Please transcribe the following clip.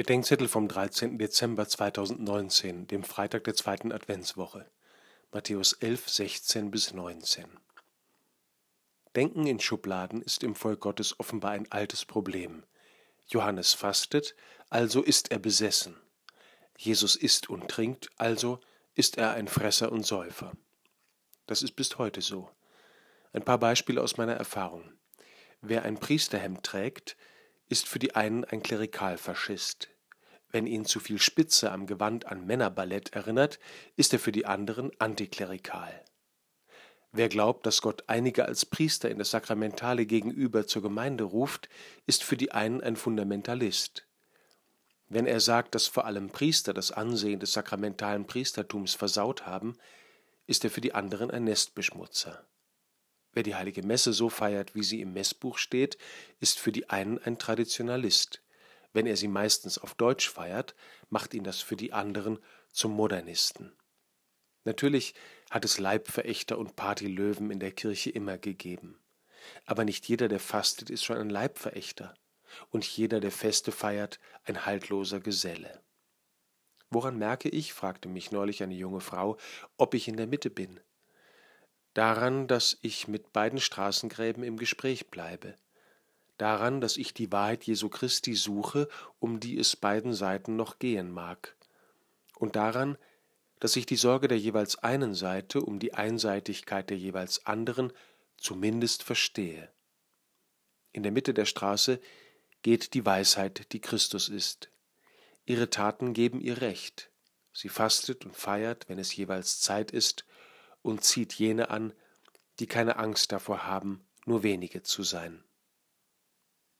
Bedenkzettel vom 13. Dezember 2019, dem Freitag der zweiten Adventswoche. Matthäus 11, 16 bis 19. Denken in Schubladen ist im Volk Gottes offenbar ein altes Problem. Johannes fastet, also ist er besessen. Jesus isst und trinkt, also ist er ein Fresser und Säufer. Das ist bis heute so. Ein paar Beispiele aus meiner Erfahrung. Wer ein Priesterhemd trägt, ist für die einen ein Klerikalfaschist. Wenn ihn zu viel Spitze am Gewand an Männerballett erinnert, ist er für die anderen antiklerikal. Wer glaubt, dass Gott einige als Priester in das Sakramentale gegenüber zur Gemeinde ruft, ist für die einen ein Fundamentalist. Wenn er sagt, dass vor allem Priester das Ansehen des sakramentalen Priestertums versaut haben, ist er für die anderen ein Nestbeschmutzer. Wer die heilige Messe so feiert, wie sie im Messbuch steht, ist für die einen ein Traditionalist. Wenn er sie meistens auf Deutsch feiert, macht ihn das für die anderen zum Modernisten. Natürlich hat es Leibverächter und Partylöwen in der Kirche immer gegeben. Aber nicht jeder, der fastet, ist schon ein Leibverächter. Und jeder, der Feste feiert, ein haltloser Geselle. Woran merke ich, fragte mich neulich eine junge Frau, ob ich in der Mitte bin? Daran, dass ich mit beiden Straßengräben im Gespräch bleibe, daran, dass ich die Wahrheit Jesu Christi suche, um die es beiden Seiten noch gehen mag, und daran, dass ich die Sorge der jeweils einen Seite um die Einseitigkeit der jeweils anderen zumindest verstehe. In der Mitte der Straße geht die Weisheit, die Christus ist. Ihre Taten geben ihr Recht. Sie fastet und feiert, wenn es jeweils Zeit ist, und zieht jene an, die keine Angst davor haben, nur wenige zu sein.